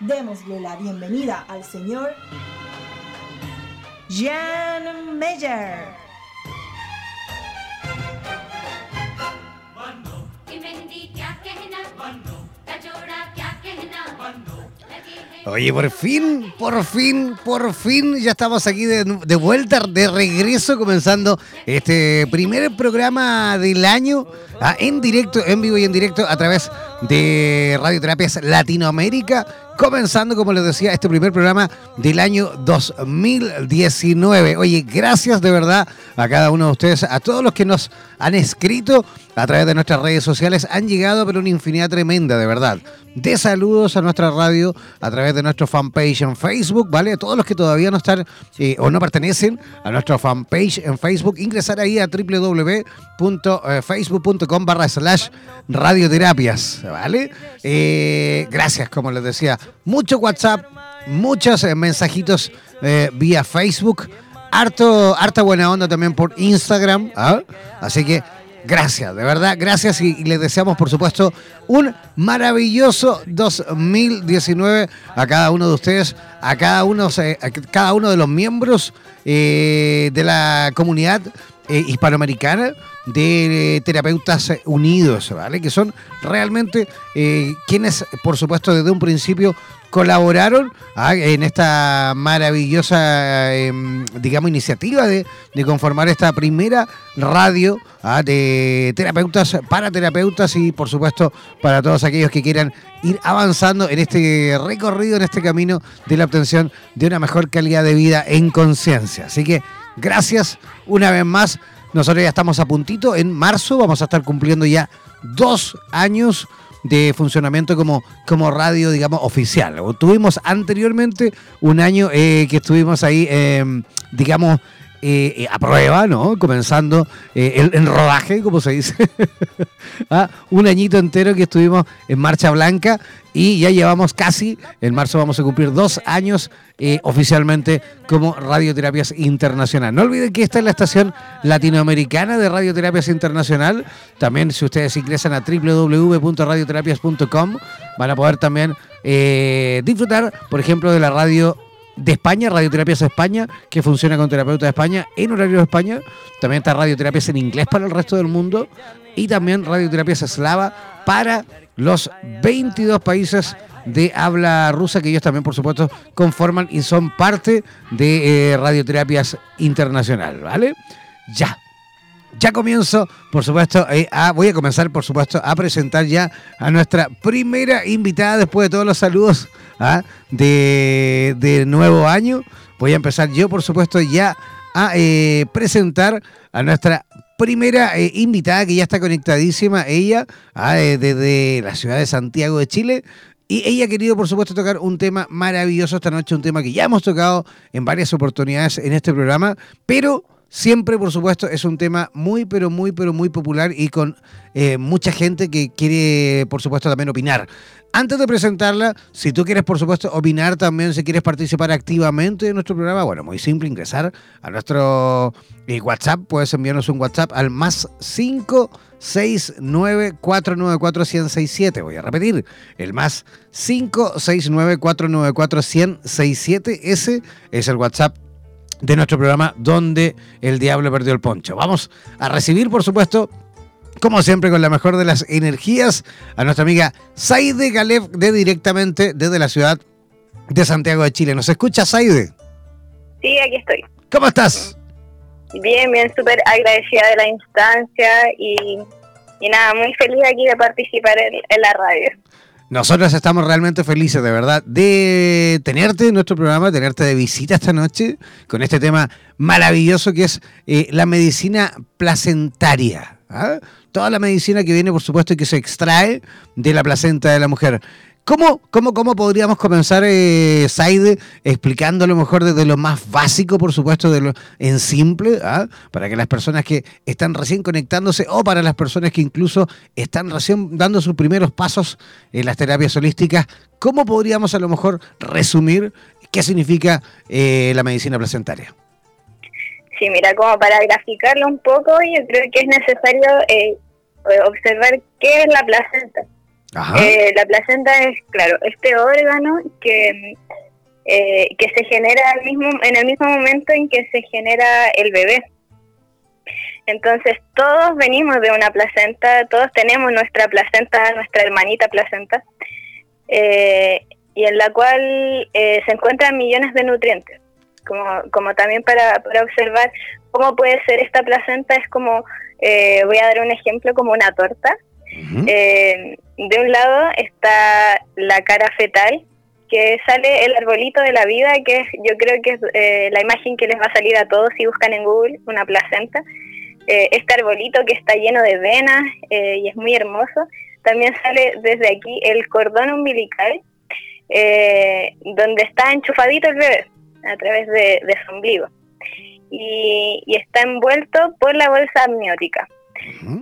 Démosle la bienvenida al señor Jan Meyer. Oye, por fin, por fin, por fin, ya estamos aquí de, de, vuelta, de regreso, comenzando este primer programa del año ah, en directo, en vivo y en directo a través de Radioterapias Latinoamérica comenzando, como les decía, este primer programa del año 2019. Oye, gracias de verdad a cada uno de ustedes, a todos los que nos han escrito a través de nuestras redes sociales, han llegado, pero una infinidad tremenda, de verdad. De saludos a nuestra radio a través de nuestro fanpage en Facebook, ¿vale? A todos los que todavía no están eh, o no pertenecen a nuestro fanpage en Facebook, ingresar ahí a www.facebook.com barra slash radioterapias, ¿vale? Eh, gracias, como les decía, mucho WhatsApp, muchos eh, mensajitos eh, vía Facebook, harto, harta buena onda también por Instagram. ¿ah? Así que gracias, de verdad, gracias y, les deseamos, por supuesto, un maravilloso 2019 a cada uno de ustedes, a cada uno, eh, a cada uno de los miembros de la comunidad hispanoamericana de terapeutas unidos, ¿vale? Que son realmente eh, quienes, por supuesto, desde un principio colaboraron ah, en esta maravillosa, em, digamos, iniciativa de, conformar esta primera radio ah, de terapeutas para terapeutas y, por supuesto, para todos aquellos que quieran ir avanzando en este recorrido, en este camino de la obtención de una mejor calidad de vida en conciencia. Así que gracias una vez más. Nosotros ya estamos a puntito. En marzo vamos a estar cumpliendo ya dos años de funcionamiento como, como radio, digamos, oficial. Tuvimos anteriormente un año eh, que estuvimos ahí, em, digamos, eh, eh, a prueba, ¿no? Comenzando el, el, rodaje, como se dice. ¿Ah? Un añito entero que estuvimos en Marcha Blanca y ya llevamos casi, en marzo vamos a cumplir dos años eh, oficialmente como Radioterapias Internacional. No olviden que esta es la estación latinoamericana de Radioterapias Internacional. También si ustedes ingresan a www.radioterapias.com van a poder también eh, disfrutar, por ejemplo, de la radio de España, Radioterapias España, que funciona con terapeutas de España en horario de España. También está Radioterapias en inglés para el resto del mundo. Y también Radioterapias Eslava para los 22 países de habla rusa, que ellos también, por supuesto, conforman y son parte de eh, Radioterapias Internacional, ¿vale? Ya. Ya comienzo, por supuesto, eh, voy a comenzar, por supuesto, a presentar ya a nuestra primera invitada después de todos los saludos ¿ah? de, de, nuevo año. Voy a empezar yo, por supuesto, ya a eh, presentar a nuestra primera eh, invitada que ya está conectadísima, ella, ah, desde la ciudad de Santiago de Chile. Y ella ha querido, por supuesto, tocar un tema maravilloso esta noche, un tema que ya hemos tocado en varias oportunidades en este programa, pero siempre, por supuesto, es un tema muy, pero muy, pero muy popular y con eh, mucha gente que quiere, por supuesto, también opinar. Antes de presentarla, si tú quieres, por supuesto, opinar también, si quieres participar activamente en nuestro programa, bueno, muy simple, ingresar a nuestro eh, WhatsApp, puedes enviarnos un WhatsApp al más 569-494-1067. Voy a repetir, el más 569-494-1067. Ese es el WhatsApp de nuestro programa donde el diablo perdió el poncho. Vamos a recibir, por supuesto, como siempre, con la mejor de las energías, a nuestra amiga Saide Galef de directamente desde la ciudad de Santiago de Chile. ¿Nos escucha, Saide? Sí, aquí estoy. ¿Cómo estás? Bien, bien, súper agradecida de la instancia y, nada, muy feliz aquí de participar en la radio. Nosotros estamos realmente felices, de verdad, de tenerte en nuestro programa, tenerte de visita esta noche con este tema maravilloso que es eh, la medicina placentaria. ¿ah? Toda la medicina que viene, por supuesto, y que se extrae de la placenta de la mujer. ¿Cómo, cómo, cómo podríamos comenzar, eh, Saide, explicando a lo mejor desde lo más básico, por supuesto, de lo, en simple, ¿ah? para que las personas que están recién conectándose o para las personas que incluso están recién dando sus primeros pasos en las terapias holísticas, ¿cómo podríamos a lo mejor resumir qué significa eh, la medicina placentaria? Sí, mira, como para graficarlo un poco, yo creo que es necesario eh, observar qué es la placenta. Eh, la placenta es, claro, este órgano que, eh, que se genera mismo, en el mismo momento en que se genera el bebé. Entonces, todos venimos de una placenta, todos tenemos nuestra placenta, nuestra hermanita placenta, eh, y en la cual se encuentran millones de nutrientes. Como, como también para, para observar cómo puede ser esta placenta, es como, voy a dar un ejemplo, como una torta eh, de un lado está la cara fetal, que sale el arbolito de la vida, que es, yo creo que es eh, la imagen que les va a salir a todos si buscan en Google una placenta. Eh, este arbolito que está lleno de venas y es muy hermoso. También sale desde aquí el cordón umbilical, donde está enchufadito el bebé a través de, su ombligo. y, está envuelto por la bolsa amniótica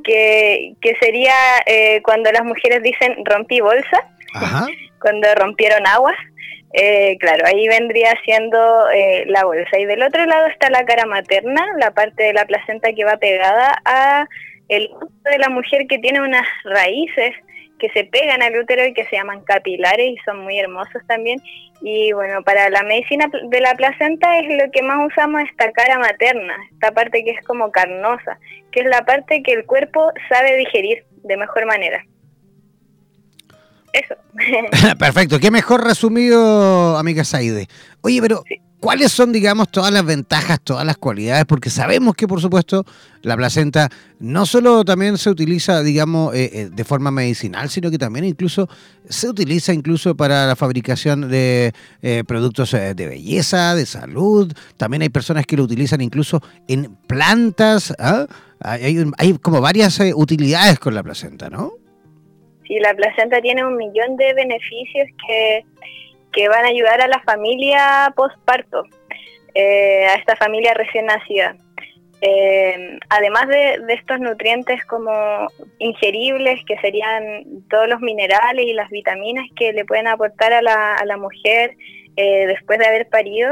que, que sería eh, cuando las mujeres dicen rompí bolsa, cuando rompieron aguas. Eh, claro, ahí vendría siendo eh, la bolsa. Y del otro lado está la cara materna, la parte de la placenta que va pegada a el de la mujer que tiene unas raíces que se pegan al útero y que se llaman capilares y son muy hermosos también. Y bueno, para la medicina de la placenta es lo que más usamos esta cara materna, esta parte que es como carnosa, que es la parte que el cuerpo sabe digerir de mejor manera. Eso. Perfecto, qué mejor resumido, amiga Saide. Oye, pero ¿Cuáles son, digamos, todas las ventajas, todas las cualidades? Porque sabemos que, por supuesto, la placenta no solo también se utiliza, digamos, eh, eh, de forma medicinal, sino que también incluso se utiliza incluso para la fabricación de eh, productos de belleza, de salud. También hay personas que lo utilizan incluso en plantas. ¿ah? Hay, hay, como varias utilidades con la placenta, ¿no? Sí, la placenta tiene un millón de beneficios que que van a ayudar a la familia postparto, eh, a esta familia recién nacida. Eh, además de, estos nutrientes como ingeribles, que serían todos los minerales y las vitaminas que le pueden aportar a la, a la mujer eh, después de haber parido,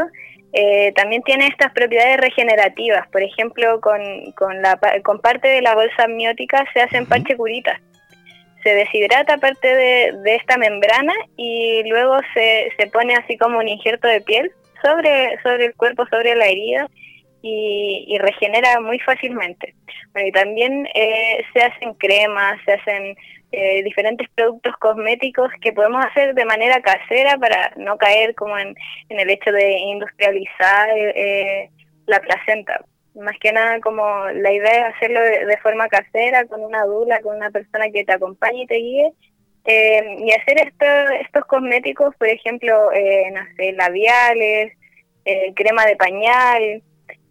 también tiene estas propiedades regenerativas. Por ejemplo, con, con, la, con parte de la bolsa amniótica se hacen parche curitas se deshidrata parte de, esta membrana y luego se, se, pone así como un injerto de piel sobre, sobre el cuerpo, sobre la herida y, regenera muy fácilmente. Bueno, y también eh, se hacen cremas, se hacen eh, diferentes productos cosméticos que podemos hacer de manera casera para no caer como en, en el hecho de industrializar eh, la placenta más que nada como la idea es hacerlo de, forma casera, con una dula, con una persona que te acompañe y te guíe, eh, y hacer esto, estos cosméticos, por ejemplo, eh, no sé, labiales, eh, crema de pañal,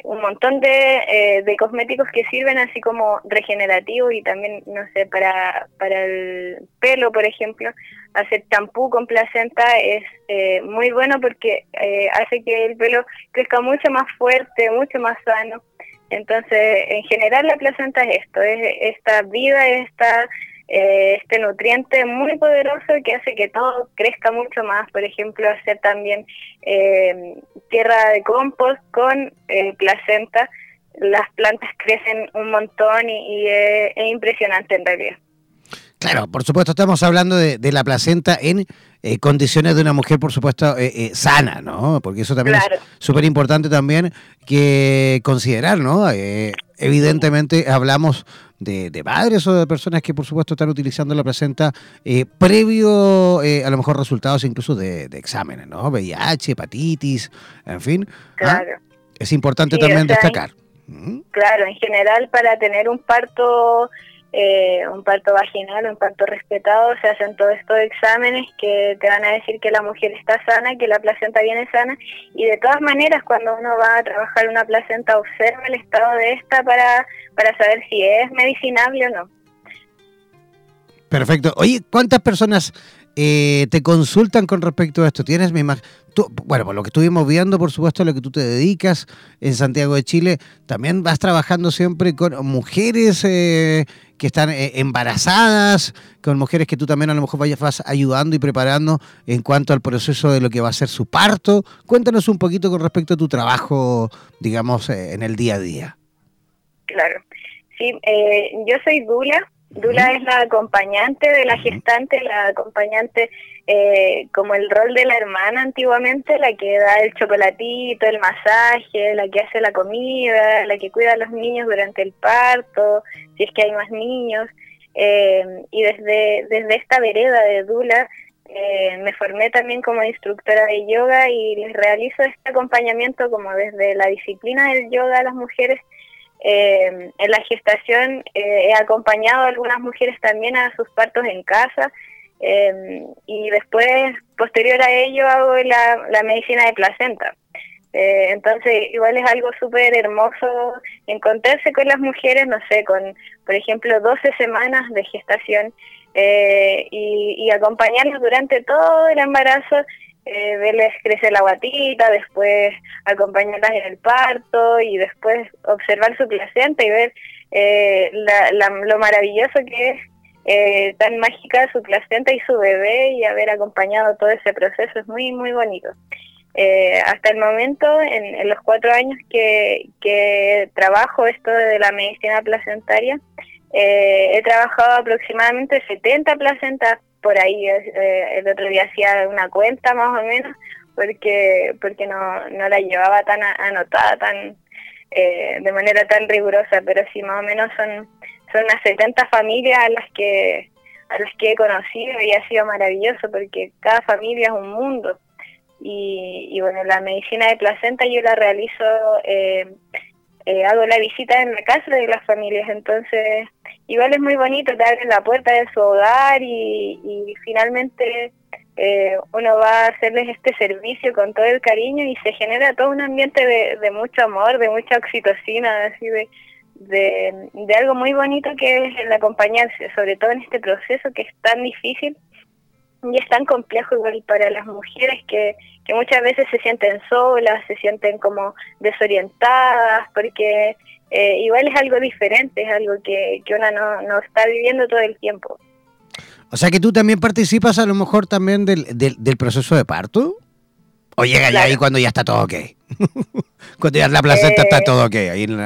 un montón de, de cosméticos que sirven así como regenerativos y también, no sé, para, para el pelo, por ejemplo, hacer champú con placenta es muy bueno porque hace que el pelo crezca mucho más fuerte, mucho más sano Entonces, en general la placenta es esto, es esta vida, esta, eh, este nutriente muy poderoso que hace que todo crezca mucho más. Por ejemplo, hacer también eh, tierra de compost con eh, placenta. Las plantas crecen un montón y, es, impresionante en realidad. Claro, por supuesto estamos hablando de, la placenta en condiciones de una mujer, por supuesto, sana, ¿no? Porque eso también es súper importante también que considerar, ¿no? evidentemente hablamos de, padres o de personas que por supuesto están utilizando la placenta eh, previo eh, a lo mejor resultados incluso de, exámenes, ¿no? VIH, hepatitis, en fin. ¿ah? Claro. Es importante también destacar. Claro, en general para tener un parto eh, un parto vaginal, un parto respetado, se hacen todos estos exámenes que te van a decir que la mujer está sana, que la placenta viene sana y de todas maneras cuando uno va a trabajar una placenta observa el estado de esta para, para saber si es medicinable o no. Perfecto. Oye, ¿cuántas personas eh, te consultan con respecto a esto? ¿Tienes mi imagen? bueno, por lo que estuvimos viendo, por supuesto, lo que tú te dedicas en Santiago de Chile, también vas trabajando siempre con mujeres eh, que están eh, embarazadas, con mujeres que tú también a lo mejor vayas, vas ayudando y preparando en cuanto al proceso de lo que va a ser su parto. Cuéntanos un poquito con respecto a tu trabajo, digamos, eh, en el día a día. Claro. Sí, yo soy Dula, Dula es la acompañante de la gestante, la acompañante eh, como el rol de la hermana antiguamente, la que da el chocolatito, el masaje, la que hace la comida, la que cuida a los niños durante el parto, si es que hay más niños. Eh, y desde, desde esta vereda de Dula eh, me formé también como instructora de yoga y les realizo este acompañamiento como desde la disciplina del yoga a las mujeres eh, en la gestación eh, he acompañado a algunas mujeres también a sus partos en casa eh, y después, posterior a ello, hago la, medicina de placenta. entonces, igual es algo súper hermoso encontrarse con las mujeres, no sé, con, por ejemplo, 12 semanas de gestación y, y acompañarlas durante todo el embarazo eh, verles crecer la guatita, después acompañarlas en el parto y después observar su placenta y ver eh, lo maravilloso que es eh, tan mágica su placenta y su bebé y haber acompañado todo ese proceso es muy, muy bonito. hasta el momento, en, los cuatro años que, que, trabajo esto de la medicina placentaria, he trabajado aproximadamente 70 placentas por ahí eh, el otro día hacía una cuenta más o menos porque porque no, no la llevaba tan anotada tan eh, de manera tan rigurosa pero sí más o menos son son unas 70 familias a las que a las que he conocido y ha sido maravilloso porque cada familia es un mundo. Y, y bueno la medicina de placenta yo la realizo eh, eh, hago la visita en la casa de las familias, entonces igual es muy bonito, te abren la puerta de su hogar y, finalmente eh, uno va a hacerles este servicio con todo el cariño y se genera todo un ambiente de, mucho amor, de mucha oxitocina, así de, de, algo muy bonito que es el acompañarse, sobre todo en este proceso que es tan difícil y es tan complejo igual para las mujeres que, que muchas veces se sienten solas, se sienten como desorientadas, porque eh, igual es algo diferente, es algo que, que una no, no está viviendo todo el tiempo. O sea que tú también participas a lo mejor también del, del, proceso de parto. ¿O llega ya ahí cuando ya está todo ok? cuando ya la placenta está eh, todo ok, ahí en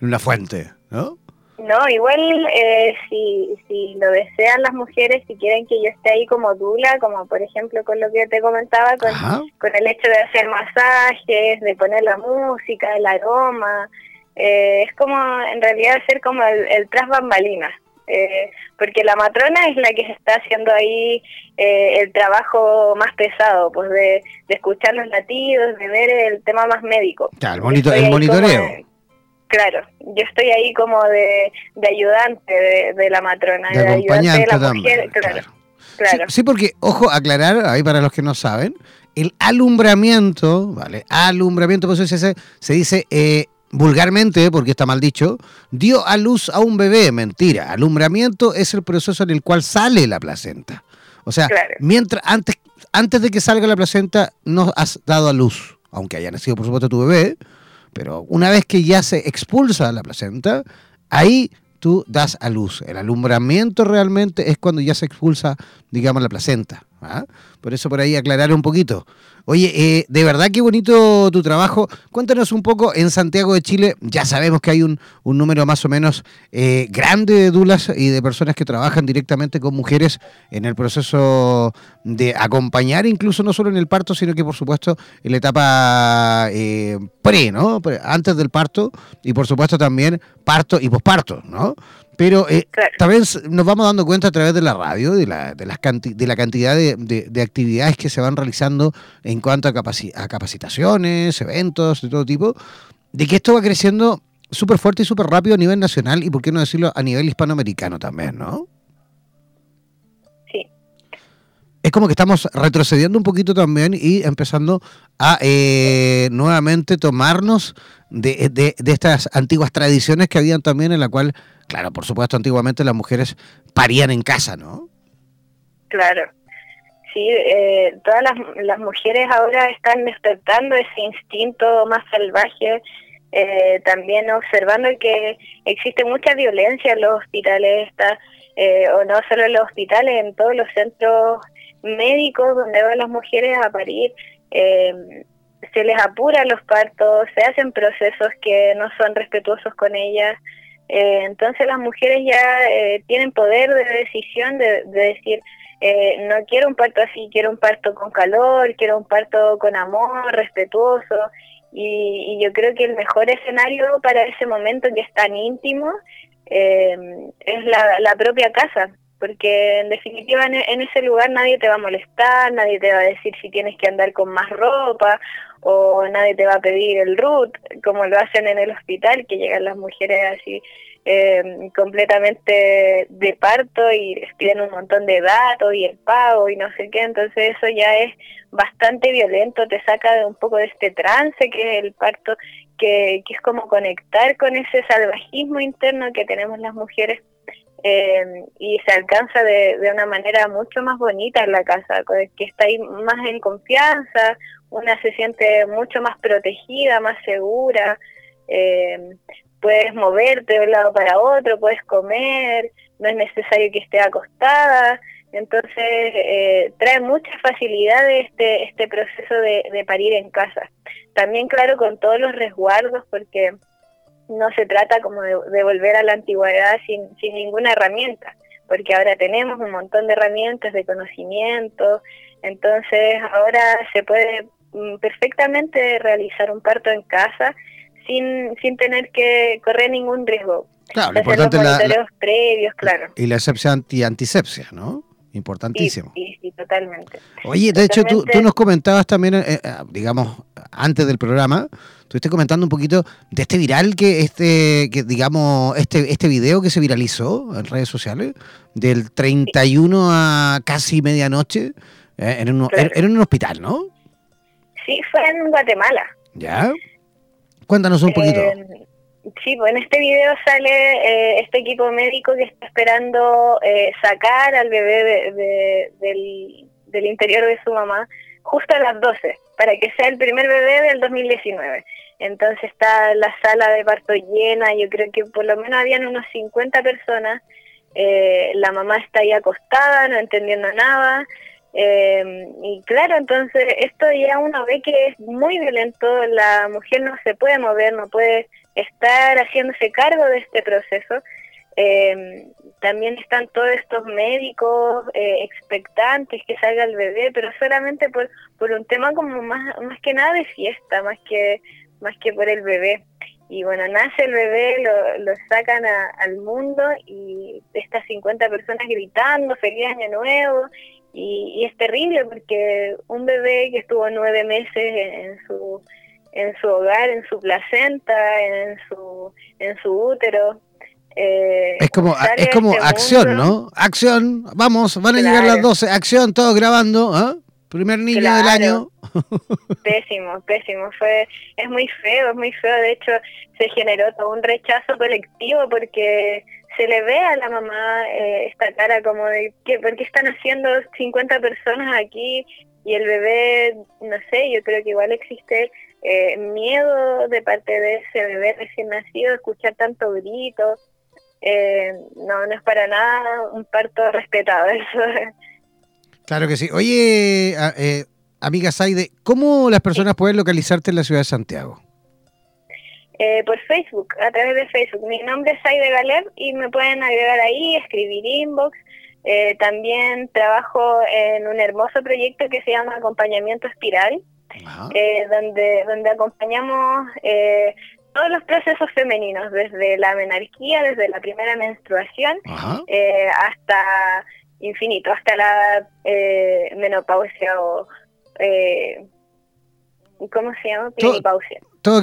una fuente, ¿no? No, igual eh, si, si lo desean las mujeres, si quieren que yo esté ahí como dula, como por ejemplo con lo que te comentaba, con, con el hecho de hacer masajes, de poner la música, el aroma, eh, es como en realidad hacer como el, el tras bambalinas. Eh, porque la matrona es la que está haciendo ahí el trabajo más pesado, pues de, escuchar los latidos, de ver el tema más médico. el, monitoreo. Claro, yo estoy ahí como de, ayudante de, la matrona, de, ayudante de la mujer, claro. claro. Sí, porque, ojo, aclarar, ahí para los que no saben, el alumbramiento, ¿vale? Alumbramiento, pues se, se dice eh, vulgarmente, porque está mal dicho, dio a luz a un bebé. Mentira, alumbramiento es el proceso en el cual sale la placenta. O sea, mientras antes, antes de que salga la placenta, no has dado a luz, aunque haya nacido, por supuesto, tu bebé, pero una vez que ya se expulsa la placenta, ahí tú das a luz. El alumbramiento realmente es cuando ya se expulsa, digamos, la placenta. ¿ah? Por eso por ahí aclarar un poquito. Oye, eh, de verdad qué bonito tu trabajo. Cuéntanos un poco, en Santiago de Chile ya sabemos que hay un, número más o menos eh, grande de dulas y de personas que trabajan directamente con mujeres en el proceso de acompañar, incluso no solo en el parto, sino que por supuesto en la etapa eh, pre, ¿no? Antes del parto y por supuesto también parto y posparto, ¿no? Pero eh, también nos vamos dando cuenta a través de la radio de la, de las de la cantidad de, de, actividades que se van realizando en cuanto a, a capacitaciones, eventos de todo tipo, de que esto va creciendo súper fuerte y súper rápido a nivel nacional y, por qué no decirlo, a nivel hispanoamericano también, ¿no? Es como que estamos retrocediendo un poquito también y empezando a eh, nuevamente tomarnos de, de, estas antiguas tradiciones que habían también en la cual, claro, por supuesto, antiguamente las mujeres parían en casa, ¿no? Claro. Sí, eh, todas las, las, mujeres ahora están despertando ese instinto más salvaje, eh, también observando que existe mucha violencia en los hospitales, está, o no solo en los hospitales, en todos los centros médicos donde van las mujeres a parir, eh, se les apura los partos, se hacen procesos que no son respetuosos con ellas. Eh, entonces las mujeres ya eh, tienen poder de decisión de, decir, no quiero un parto así, quiero un parto con calor, quiero un parto con amor, respetuoso. Y, yo creo que el mejor escenario para ese momento que es tan íntimo es la propia casa, porque en definitiva en, ese lugar nadie te va a molestar, nadie te va a decir si tienes que andar con más ropa o nadie te va a pedir el root, como lo hacen en el hospital, que llegan las mujeres así eh, completamente de parto y les piden un montón de datos y el pago y no sé qué, entonces eso ya es bastante violento, te saca de un poco de este trance que es el parto, que, que es como conectar con ese salvajismo interno que tenemos las mujeres eh, y se alcanza de, de, una manera mucho más bonita en la casa, que está ahí más en confianza, una se siente mucho más protegida, más segura, eh, puedes moverte de un lado para otro, puedes comer, no es necesario que esté acostada, entonces eh, trae mucha facilidad este, este proceso de, de parir en casa. También claro con todos los resguardos porque no se trata como de, volver a la antigüedad sin, sin ninguna herramienta, porque ahora tenemos un montón de herramientas de conocimiento, entonces ahora se puede mm, perfectamente realizar un parto en casa sin, sin tener que correr ningún riesgo. Claro, lo importante los la, previos, claro. Y la excepción anti antisepsia, ¿no? Importantísimo. Sí, sí, totalmente. Oye, de hecho, tú, tú, nos comentabas también, eh, eh, digamos, antes del programa, estuviste comentando un poquito de este viral que, este, que digamos, este, este video que se viralizó en redes sociales, del 31 a casi medianoche, eh, en, un, en, un hospital, ¿no? Sí, fue en Guatemala. ¿Ya? Cuéntanos un poquito. Sí, pues en este video sale eh, este equipo médico que está esperando eh, sacar al bebé del, del, interior de su mamá justo a las 12, para que sea el primer bebé del 2019. Entonces está la sala de parto llena, yo creo que por lo menos habían unos 50 personas, eh, la mamá está ahí acostada, no entendiendo nada, y claro, entonces esto ya uno ve que es muy violento, la mujer no se puede mover, no puede estar haciéndose cargo de este proceso. Eh, también están todos estos médicos eh, expectantes que salga el bebé, pero solamente por, por un tema como más, más que nada de fiesta, más que, más que por el bebé. Y bueno, nace el bebé, lo, lo sacan al mundo y estas 50 personas gritando, feliz año nuevo, y, y, es terrible porque un bebé que estuvo nueve meses en su en su hogar, en su placenta, en su, en su útero. Eh, es como, es como este acción, ¿no? Acción, vamos, van a llegar las 12, acción, todos grabando, ¿ah? Primer niño del año. Pésimo, pésimo. Fue, es muy feo, es muy feo. De hecho, se generó todo un rechazo colectivo porque se le ve a la mamá eh, esta cara como de, que ¿por qué están haciendo 50 personas aquí? Y el bebé, no sé, yo creo que igual existe eh, miedo de parte de ese bebé recién nacido, escuchar tanto grito. Eh, no, no es para nada un parto respetado. Eso. Claro que sí. Oye, eh, amiga Saide, ¿cómo las personas pueden localizarte en la ciudad de Santiago? Eh, por Facebook, a través de Facebook. Mi nombre es Saide Galeb y me pueden agregar ahí, escribir inbox. Eh, también trabajo en un hermoso proyecto que se llama Acompañamiento Espiral, eh, donde, donde acompañamos todos los procesos femeninos, desde la menarquía, desde la primera menstruación, hasta infinito, hasta la menopausia o... ¿Cómo se llama? Plenipausia todo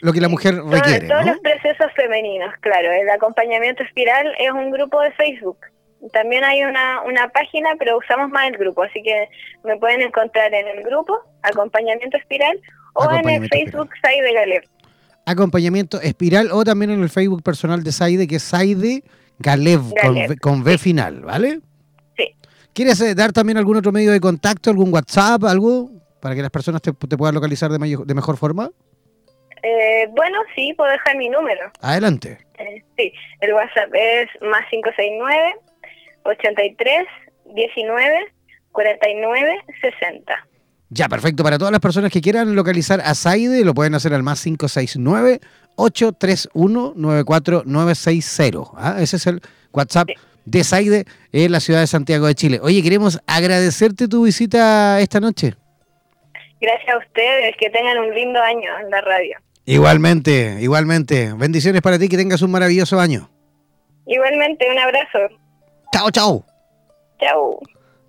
lo, que la mujer requiere. Todos los procesos femeninos, claro. El acompañamiento espiral es un grupo de Facebook. También hay una, una página, pero usamos más el grupo, así que me pueden encontrar en el grupo, Acompañamiento Espiral, o en el Facebook Saide Galeb. Acompañamiento Espiral, o también en el Facebook personal de Saide, que es Saide Galeb, Con, v, final, ¿vale? ¿Quieres eh, dar también algún otro medio de contacto, algún WhatsApp, algo, para que las personas te, puedan localizar de, de mejor forma? Eh, bueno, sí, puedo dejar mi número. Adelante. Eh, sí, el WhatsApp es más 569 83 19 49 60. Ya, perfecto. Para todas las personas que quieran localizar a Saide, lo pueden hacer al más 569 831 94960. ¿Ah? Ese es el WhatsApp de Saide en la ciudad de Santiago de Chile. Oye, queremos agradecerte tu visita esta noche. Gracias a ustedes, que tengan un lindo año en la radio. Igualmente, igualmente. Bendiciones para ti, que tengas un maravilloso año. Igualmente, un abrazo. Chao, chao. Chao.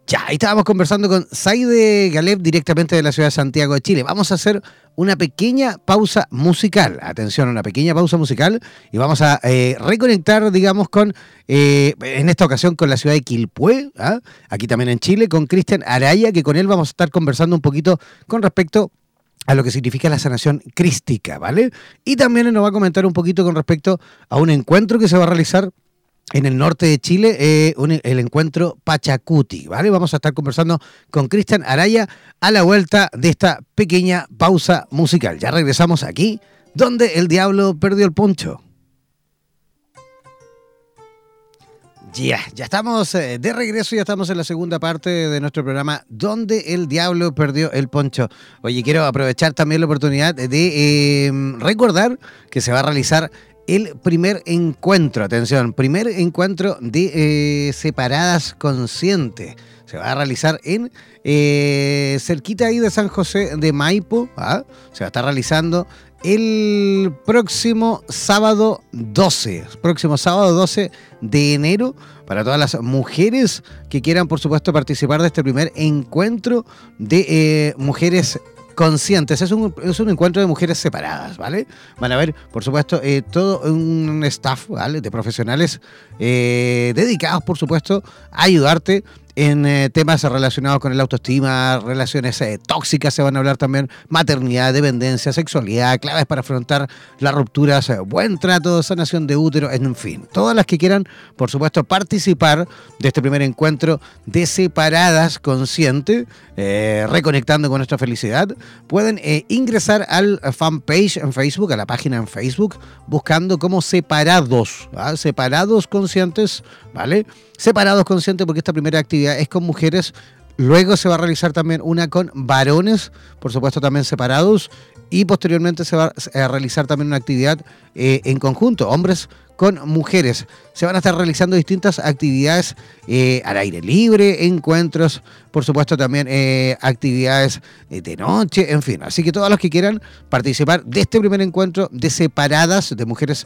Ya, ahí estábamos conversando con Saide Galeb directamente de la ciudad de Santiago de Chile. Vamos a hacer una pequeña pausa musical. Atención, una pequeña pausa musical y vamos a eh, reconectar, digamos, con, eh, en esta ocasión con la ciudad de Quilpué, ¿ah? aquí también en Chile, con Cristian Araya, que con él vamos a estar conversando un poquito con respecto a lo que significa la sanación crística, ¿vale? Y también nos va a comentar un poquito con respecto a un encuentro que se va a realizar en el norte de Chile, eh, el encuentro Pachacuti, ¿vale? Vamos a estar conversando con Cristian Araya a la vuelta de esta pequeña pausa musical. Ya regresamos aquí, donde el diablo perdió el poncho. Ya, ya estamos eh, de regreso, ya estamos en la segunda parte de nuestro programa Donde el Diablo Perdió el Poncho. Oye, quiero aprovechar también la oportunidad de em, recordar que se va a realizar el primer encuentro, atención, primer encuentro de eh, separadas conscientes. Se va a realizar en eh, cerquita ahí de San José de Maipo. ¿ah? Se va a estar realizando el próximo sábado 12, próximo sábado 12 de enero, para todas las mujeres que quieran, por supuesto, participar de este primer encuentro de eh, mujeres conscientes. Es un, es un, encuentro de mujeres separadas, ¿vale? Van a ver, por supuesto, eh, todo un staff, ¿vale? De profesionales eh, dedicados, por supuesto, a ayudarte en eh, temas relacionados con el autoestima, relaciones eh, tóxicas, se van a hablar también maternidad, dependencia, sexualidad, claves para afrontar las rupturas, eh, buen trato, sanación de útero, en fin. Todas las que quieran, por supuesto, participar de este primer encuentro de separadas consciente, reconectando con nuestra felicidad, pueden ingresar al fanpage en Facebook, a la página en Facebook, buscando como separados, ¿ah? separados conscientes, ¿vale? Separados conscientes porque esta primera actividad es con mujeres. Luego se va a realizar también una con varones, por supuesto también separados, y posteriormente se va a realizar también una actividad eh, en conjunto, hombres con mujeres. Se van a estar realizando distintas actividades eh, al aire libre, encuentros, por supuesto también eh, actividades de noche, en fin. Así que todos los que quieran participar de este primer encuentro de separadas, de mujeres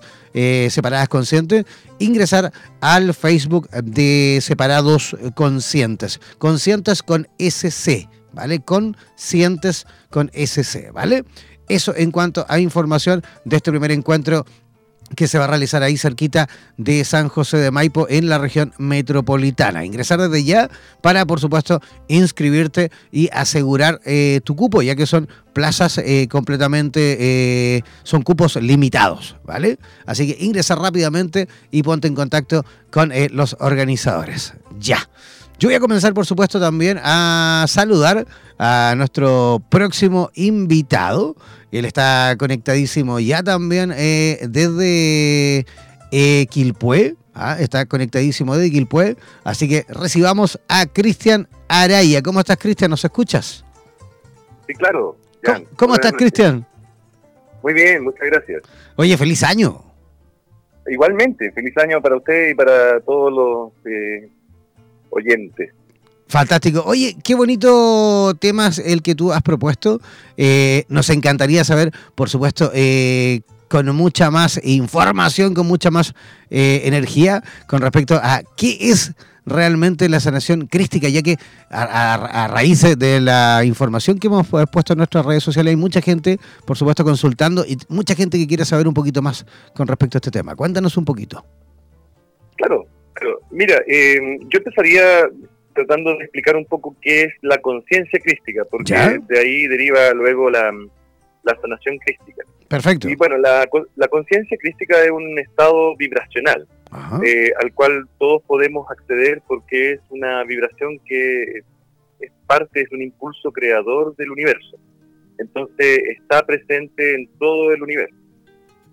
separadas conscientes, ingresar al Facebook de Separados Conscientes. Conscientes con SC. ¿Vale? Conscientes con SC, ¿vale? Eso en cuanto a información de este primer encuentro que se va a realizar ahí cerquita de San José de Maipo en la región metropolitana. Ingresar desde ya para, por supuesto, inscribirte y asegurar eh, tu cupo, ya que son plazas eh, completamente, eh, son cupos limitados, ¿vale? Así que ingresa rápidamente y ponte en contacto con los organizadores. Ya. Yo voy a comenzar, por supuesto, también a saludar a nuestro próximo invitado. Él está conectadísimo ya también eh, desde eh, Quilpué. ¿ah? está conectadísimo desde Quilpué. Así que recibamos a Cristian Araya. ¿Cómo estás, Cristian? ¿Nos escuchas? Sí, claro. ¿Cómo, estás, Cristian? Muy bien, muchas gracias. Oye, feliz año. Igualmente, feliz año para usted y para todos los eh, oyentes. Fantástico. Oye, qué bonito tema el que tú has propuesto. Eh, nos encantaría saber, por supuesto, eh, con mucha más información, con mucha más energía con respecto a qué es realmente la sanación crística, ya que a, raíz de la información que hemos puesto en nuestras redes sociales hay mucha gente, por supuesto, consultando y mucha gente que quiere saber un poquito más con respecto a este tema. Cuéntanos un poquito. Claro, claro. Mira, eh, yo empezaría tratando de explicar un poco qué es la conciencia crística, porque de ahí deriva luego la, sanación crística. Perfecto. Y bueno, la, la conciencia crística es un estado vibracional eh, al cual todos podemos acceder porque es una vibración que es parte, es un impulso creador del universo. Entonces está presente en todo el universo.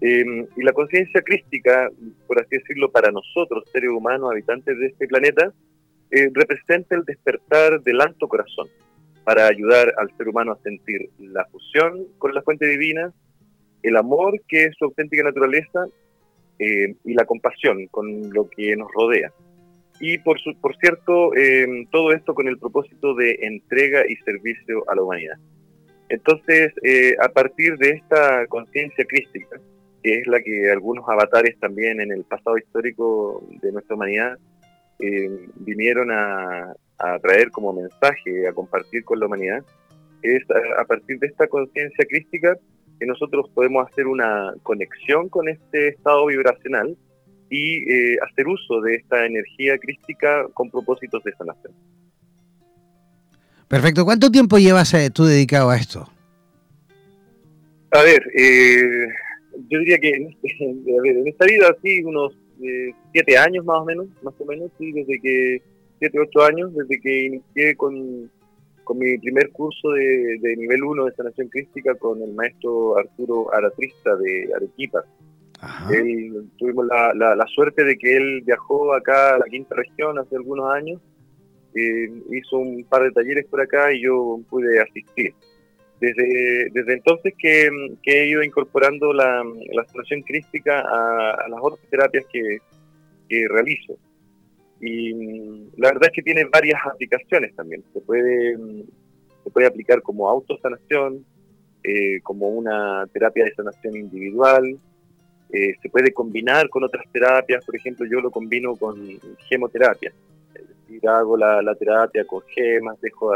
Em, y la conciencia crística, por así decirlo, para nosotros, seres humanos, habitantes de este planeta, eh, representa el despertar del alto corazón para ayudar al ser humano a sentir la fusión con la fuente divina, el amor que es su auténtica naturaleza eh, y la compasión con lo que nos rodea. Y por, por cierto, eh, todo esto con el propósito de entrega y servicio a la humanidad. Entonces, eh, a partir de esta conciencia crística, que es la que algunos avatares también en el pasado histórico de nuestra humanidad vinieron a, a, traer como mensaje, a compartir con la humanidad, es a partir de esta conciencia crística que nosotros podemos hacer una conexión con este estado vibracional y eh, hacer uso de esta energía crística con propósitos de sanación. Perfecto. ¿Cuánto tiempo llevas eh, tú dedicado a esto? A ver, eh, yo diría que en, este, esta vida sí, unos siete años más o menos, más o menos, sí, desde que, siete, ocho años, desde que inicié con, con mi primer curso de, nivel 1 de sanación crística con el maestro Arturo Aratrista de Arequipa. tuvimos la, suerte de que él viajó acá a la quinta región hace algunos años, eh, hizo un par de talleres por acá y yo pude asistir. Desde, desde entonces que, he ido incorporando la, sanación crística a, las otras terapias que, realizo. Y mm, la verdad es que tiene varias aplicaciones también. Se puede, mm, se puede aplicar como autosanación, eh, como una terapia de sanación individual, eh, se puede combinar con otras terapias, por ejemplo, yo lo combino con gemoterapia. Es decir, hago la, terapia con gemas, dejo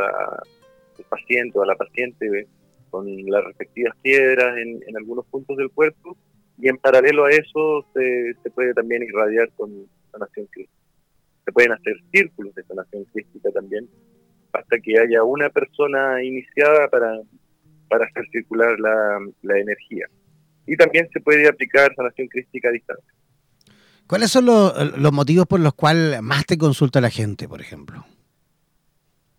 al paciente o a la paciente con las respectivas piedras en, algunos puntos del cuerpo y en paralelo a eso se, se puede también irradiar con sanación crítica se pueden hacer círculos de sanación crística también, hasta que haya una persona iniciada para, para hacer circular la, energía. Y también se puede aplicar sanación crística a distancia. ¿Cuáles son los, los motivos por los cuales más te consulta la gente, por ejemplo?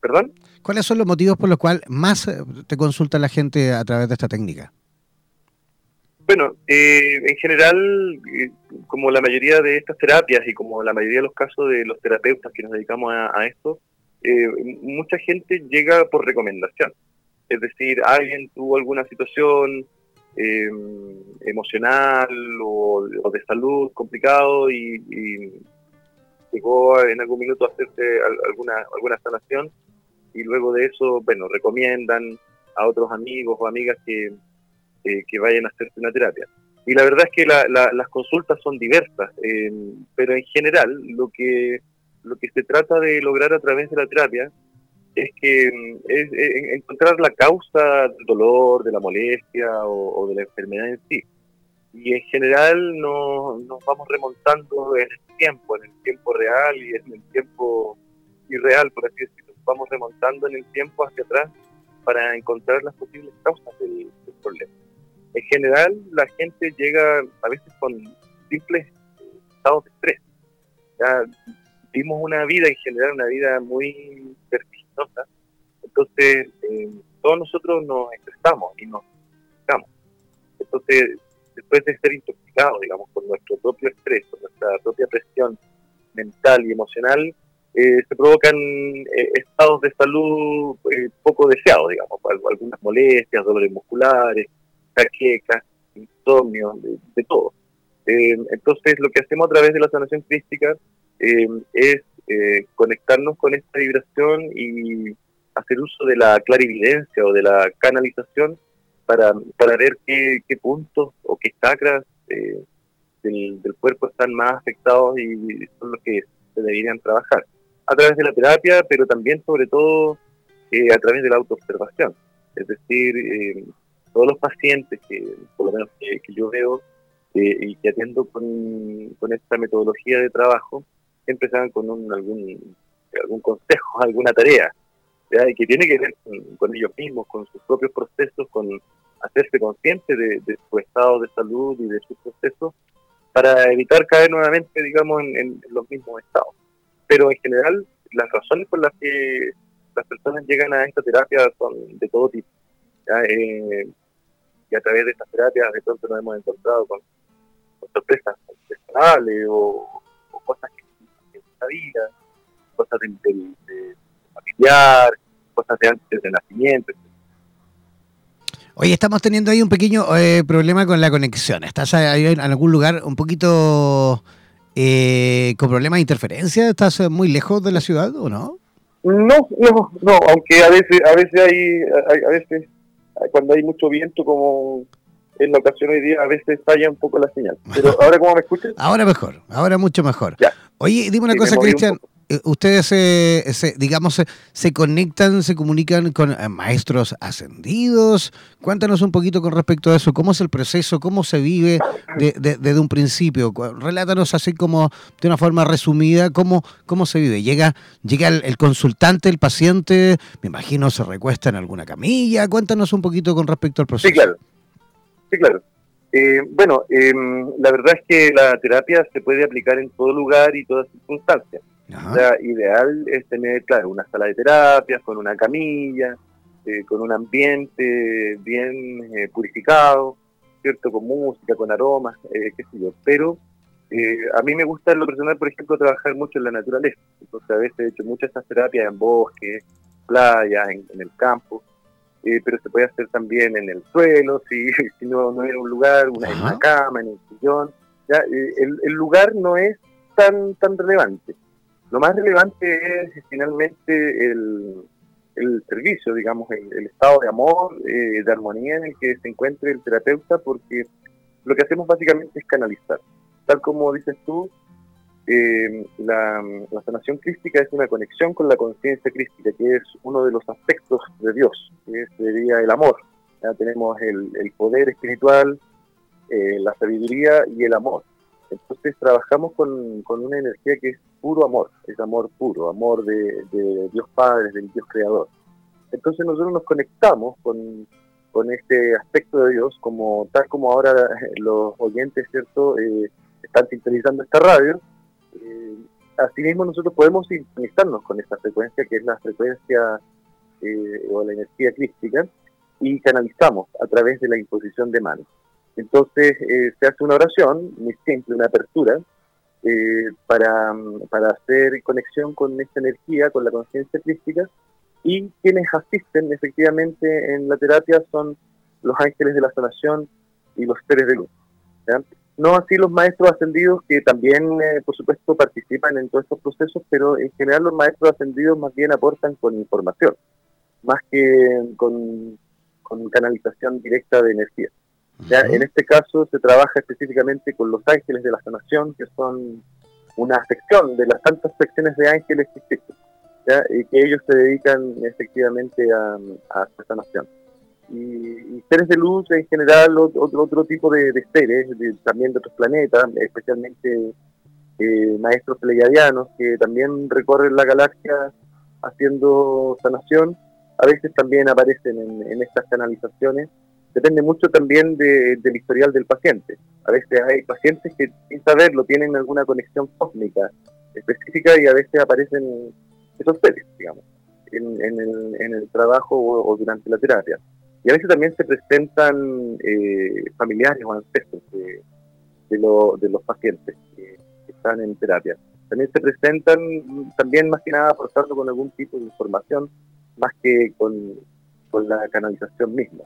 ¿Perdón? ¿Cuáles son los motivos por los cuales más te consulta la gente a través de esta técnica? Bueno, eh, en general, eh, como la mayoría de estas terapias y como la mayoría de los casos de los terapeutas que nos dedicamos a, esto, eh, mucha gente llega por recomendación. Es decir, alguien tuvo alguna situación emocional o, de salud complicado y, llegó en algún minuto a hacerse alguna, alguna sanación y luego de eso, bueno, recomiendan a otros amigos o amigas que eh, que vayan a hacerse una terapia. Y la verdad es que las consultas son diversas, eh, pero en general lo que, lo que se trata de lograr a través de la terapia es que mm, es, encontrar la causa del dolor, de la molestia o, de la enfermedad en sí. Y en general no, nos vamos remontando en el tiempo, en el tiempo real y en el tiempo irreal, por así decirlo. Vamos remontando en el tiempo hacia atrás para encontrar las posibles causas del problema en general la gente llega a veces con simples estados de estrés. vimos una vida en general, una vida muy vertiginosa. Entonces, eh, todos nosotros nos estresamos y nos estresamos. Entonces, después de ser intoxicados, digamos, por nuestro propio estrés, por nuestra propia presión mental y emocional, eh, se provocan eh, estados de salud eh, poco deseados, digamos, algunas molestias, dolores musculares, jaquecas, insomnio, de, todo. entonces, lo que hacemos a través de la sanación crística es conectarnos con esta vibración y hacer uso de la clarividencia o de la canalización para, para ver qué, qué puntos o qué chakras del, del cuerpo están más afectados y son los que se deberían trabajar a través de la terapia, pero también sobre todo eh, a través de la autoobservación. Es decir, eh, todos los pacientes que, por lo menos que, yo veo eh, y que atiendo con, esta metodología de trabajo, siempre se con un, algún, algún consejo, alguna tarea, que tiene que ver con, ellos mismos, con sus propios procesos, con hacerse consciente de, su estado de salud y de sus procesos, para evitar caer nuevamente, digamos, en los mismos estados pero en general las razones por las que las personas llegan a esta terapia son de todo tipo. Eh, y a través de estas terapias de pronto nos hemos encontrado con, sorpresas personales o, cosas que en la vida, cosas de, familiar, cosas de antes del nacimiento. Oye, estamos teniendo ahí un pequeño eh, problema con la conexión. ¿Estás ahí en algún lugar un poquito eh, ¿Con problemas de interferencia? ¿Estás eh, muy lejos de la ciudad o no? No, no, no, aunque a veces, a veces hay, a, veces cuando hay mucho viento como en la ocasión hoy día a veces falla un poco la señal. Pero ahora cómo me escuchas? Ahora mejor, ahora mucho mejor. Oye, dime una cosa, Cristian. Eh, ustedes, se, digamos, se, conectan, se comunican con eh, maestros ascendidos. Cuéntanos un poquito con respecto a eso. ¿Cómo es el proceso? ¿Cómo se vive desde un principio? Relátanos así como de una forma resumida cómo, cómo se vive. Llega, llega el, consultante, el paciente, me imagino se recuesta en alguna camilla. Cuéntanos un poquito con respecto al proceso. Sí, claro. Sí, claro. Eh, bueno, em, la verdad es que la terapia se puede aplicar en todo lugar y todas O sea, ideal es tener, claro, una sala de terapias con una camilla, eh, con un ambiente bien eh, purificado, ¿cierto? Con música, con aromas, eh, qué sé yo. Pero a mí me gusta en lo personal, por ejemplo, trabajar mucho en la naturaleza. Entonces, a veces he hecho muchas estas terapias en bosques, playas, en, el campo. pero se puede hacer también en el suelo, si, si no, no en un lugar, una, en una cama, en un sillón. ¿ya? el, el lugar no es tan, tan relevante. Lo más relevante es finalmente el, servicio, digamos, el, estado de amor, eh, de armonía en el que se encuentre el terapeuta, porque lo que hacemos básicamente es canalizar. Tal como dices tú, eh, la, sanación crística es una conexión con la conciencia crística, que es uno de los aspectos de Dios, que sería el amor. Ya tenemos el, poder espiritual, eh, la sabiduría y el amor. Entonces trabajamos con, con una energía que es puro amor, es amor puro, amor de, Dios Padre, del Dios Creador. Entonces nosotros nos conectamos con, este aspecto de Dios, como tal como ahora los oyentes, ¿cierto?, eh, están sintonizando esta radio. Eh, asimismo nosotros podemos sintonizarnos con esta frecuencia, que es la frecuencia eh, o la energía crística, y canalizamos a través de la imposición de manos. Entonces se hace una oración muy simple, una apertura, eh, para, para, hacer conexión con esta energía, con la conciencia crística, y quienes asisten efectivamente en la terapia son los ángeles de la sanación y los seres de luz. No así los maestros ascendidos que también, eh, por supuesto, participan en todos estos procesos, pero en general los maestros ascendidos más bien aportan con información, más que con, con canalización directa de energía. ¿Ya? En este caso se trabaja específicamente con los ángeles de la sanación, que son una sección de las tantas secciones de ángeles que existen, y que ellos se dedican efectivamente a, a esta sanación. Y, seres de luz en general, otro, otro tipo de, seres, también de otros planetas, especialmente eh, maestros pleiadianos que también recorren la galaxia haciendo sanación, a veces también aparecen en, en estas canalizaciones depende mucho también del historial del paciente. A veces hay pacientes que sin saberlo tienen alguna conexión cósmica específica y a veces aparecen esos seres, digamos, en, el, trabajo o, durante la terapia. Y a veces también se presentan eh, familiares o ancestros de, de, los pacientes que, están en terapia. También se presentan, también más que nada aportando con algún tipo de información, más que con, con la canalización misma.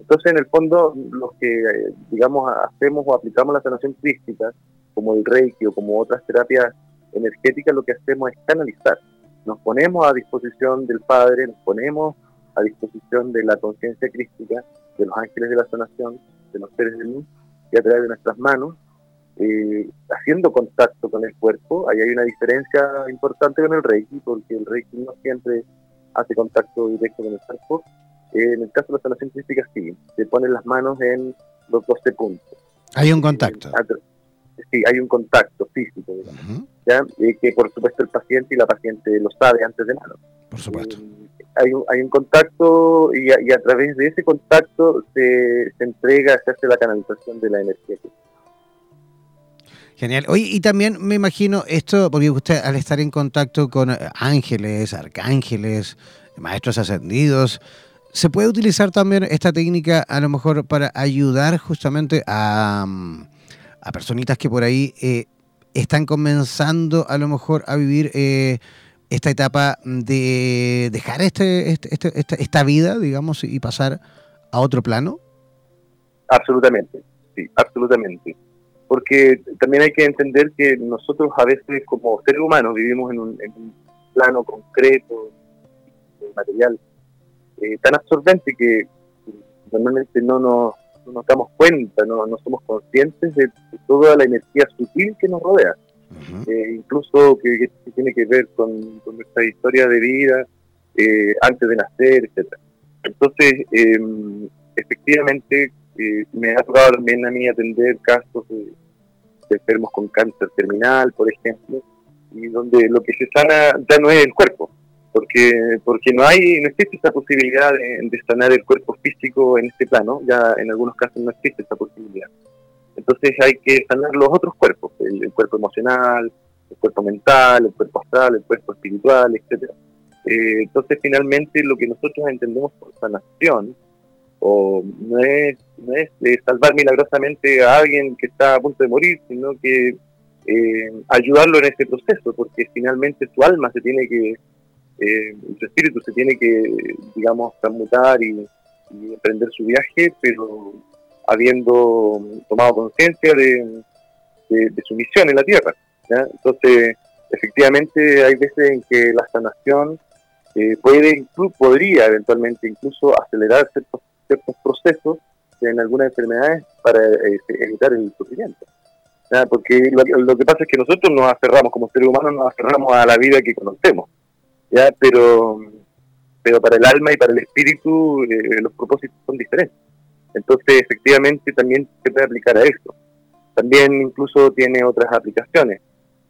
Entonces, en el fondo, los que, digamos, hacemos o aplicamos la sanación crística, como el Reiki o como otras terapias energéticas, lo que hacemos es canalizar. Nos ponemos a disposición del Padre, nos ponemos a disposición de la conciencia crística, de los ángeles de la sanación, de los seres de luz, y a través de nuestras manos, eh, haciendo contacto con el cuerpo. Ahí hay una diferencia importante con el Reiki, porque el Reiki no siempre hace contacto directo con el cuerpo. Eh, en el caso de la sanación crística, sí, se ponen las manos en los 12 puntos. Hay un contacto. Sí, hay un contacto físico, digamos, ¿ya? que por supuesto el paciente y la paciente lo sabe antes de nada. Por supuesto. hay, un, hay un contacto y a, través de ese contacto se, se entrega, se hace la canalización de la energía. Genial. Oye, y también me imagino esto, porque usted al estar en contacto con ángeles, arcángeles, maestros ascendidos, ¿se puede utilizar también esta técnica a lo mejor para ayudar justamente a, mm, a personitas que por ahí eh, están comenzando a lo mejor a vivir eh, esta etapa de dejar este, este, este esta vida, digamos, y pasar a otro plano? Absolutamente, sí, absolutamente porque también hay que entender que nosotros a veces como seres humanos vivimos en un, plano concreto, material, eh, tan absorbente que normalmente no nos, nos damos cuenta, no, no, somos conscientes de, toda la energía sutil que nos rodea, eh, incluso que, tiene que ver con, nuestra historia de vida eh, antes de nacer, etc. Entonces, em, efectivamente, me ha tocado también a mí atender casos de, enfermos con cáncer terminal, por ejemplo, y donde lo que se sana ya no es el cuerpo, porque porque no hay no existe esa posibilidad de, sanar el cuerpo físico en este plano, ya en algunos casos no existe esa posibilidad. Entonces hay que sanar los otros cuerpos, el, cuerpo emocional, el cuerpo mental, el cuerpo astral, el cuerpo espiritual, etcétera. Eh, entonces finalmente lo que nosotros entendemos por sanación o no es, no es salvar milagrosamente a alguien que está a punto de morir, sino que eh, ayudarlo en ese proceso, porque finalmente su alma se tiene que, eh, su espíritu se tiene que, digamos, transmutar y, emprender su viaje, pero habiendo tomado conciencia de, su misión en la Tierra. Entonces, efectivamente, hay veces en que la sanación eh, puede, podría eventualmente incluso acelerar ciertos ciertos procesos en algunas enfermedades para este, evitar el sufrimiento. Porque lo, que pasa es que nosotros nos aferramos, como seres humanos, nos aferramos a la vida que conocemos, ¿ya? Pero, pero para el alma y para el espíritu eh, los propósitos son diferentes. Entonces, efectivamente, también se puede aplicar a eso. También incluso tiene otras aplicaciones.